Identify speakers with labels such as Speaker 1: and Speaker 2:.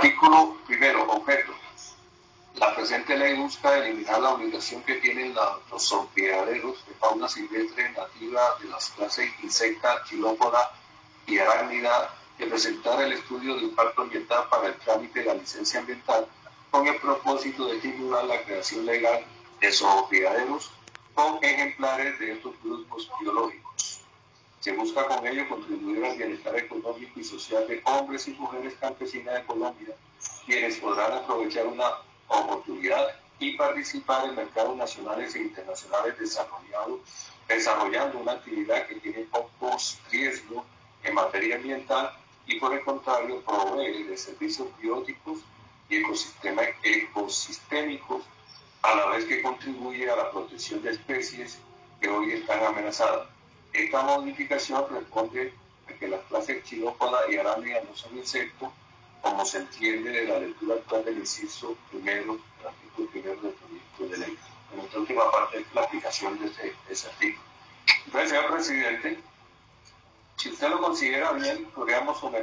Speaker 1: Artículo primero, objeto. La presente ley busca eliminar la obligación que tienen los sorteaderos de fauna silvestre nativa de las clases insecta, chilópoda y arácnida de presentar el estudio de impacto ambiental para el trámite de la licencia ambiental con el propósito de estimular la creación legal de sorteaderos con ejemplares de estos grupos biológicos. Se busca con ello contribuir al bienestar económico y social de hombres y mujeres campesinas de Colombia, quienes podrán aprovechar una oportunidad y participar en mercados nacionales e internacionales desarrollados, desarrollando una actividad que tiene pocos riesgos en materia ambiental y por el contrario provee de servicios bióticos y ecosistémicos a la vez que contribuye a la protección de especies que hoy están amenazadas. Esta modificación responde a que las clases chilópoda y arándida no son insectos, como se entiende de la lectura actual del inciso primero, del artículo primero del proyecto de ley. En nuestra última parte es la aplicación de ese, de ese artículo. Entonces, señor presidente, si usted lo considera bien, podríamos someter